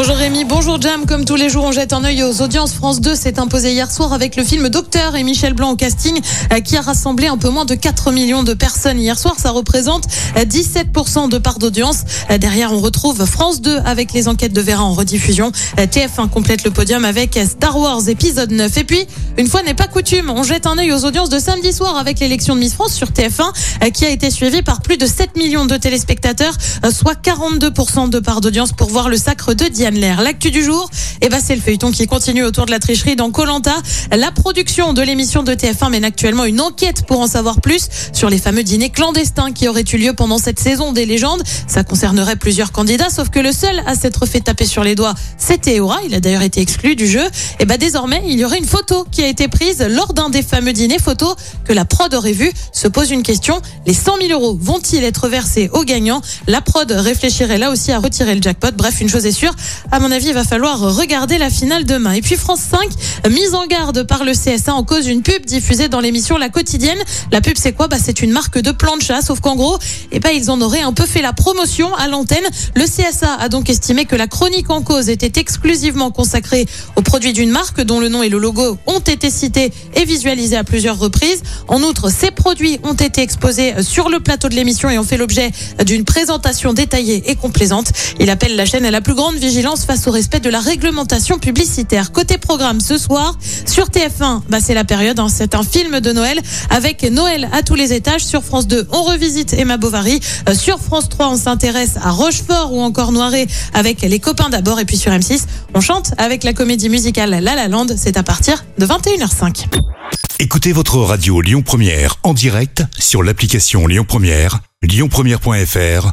Bonjour Rémi, bonjour Jam. Comme tous les jours, on jette un œil aux audiences. France 2 s'est imposé hier soir avec le film Docteur et Michel Blanc au casting euh, qui a rassemblé un peu moins de 4 millions de personnes hier soir. Ça représente euh, 17% de part d'audience. Euh, Derrière, on retrouve France 2 avec les enquêtes de Vera en rediffusion. Euh, TF1 complète le podium avec Star Wars épisode 9. Et puis, une fois n'est pas coutume, on jette un œil aux audiences de samedi soir avec l'élection de Miss France sur TF1 euh, qui a été suivie par plus de 7 millions de téléspectateurs, euh, soit 42% de part d'audience pour voir le sacre de Diane L'actu du jour, eh ben, c'est le feuilleton qui continue autour de la tricherie dans Colanta. La production de l'émission de TF1 mène actuellement une enquête pour en savoir plus sur les fameux dîners clandestins qui auraient eu lieu pendant cette saison des légendes. Ça concernerait plusieurs candidats, sauf que le seul à s'être fait taper sur les doigts, c'était Eora. Il a d'ailleurs été exclu du jeu. Et ben, désormais, il y aurait une photo qui a été prise lors d'un des fameux dîners, photo que la prod aurait vue. Se pose une question. Les 100 000 euros vont-ils être versés aux gagnants? La prod réfléchirait là aussi à retirer le jackpot. Bref, une chose est sûre. À mon avis, il va falloir regarder la finale demain. Et puis France 5, mise en garde par le CSA en cause d'une pub diffusée dans l'émission La Quotidienne. La pub, c'est quoi? Bah, C'est une marque de plancha, sauf qu'en gros, eh ben, ils en auraient un peu fait la promotion à l'antenne. Le CSA a donc estimé que la chronique en cause était exclusivement consacrée aux produits d'une marque dont le nom et le logo ont été cités et visualisés à plusieurs reprises. En outre, ces produits ont été exposés sur le plateau de l'émission et ont fait l'objet d'une présentation détaillée et complaisante. Il appelle la chaîne à la plus grande vigilance face au respect de la réglementation publicitaire. Côté programme ce soir, sur TF1, bah c'est la période, hein, c'est un film de Noël avec Noël à tous les étages. Sur France 2, on revisite Emma Bovary. Euh, sur France 3, on s'intéresse à Rochefort ou encore Noiret avec les copains d'abord. Et puis sur M6, on chante avec la comédie musicale La La Land. C'est à partir de 21h05. Écoutez votre radio Lyon Première en direct sur l'application Lyon Première, lyonpremière.fr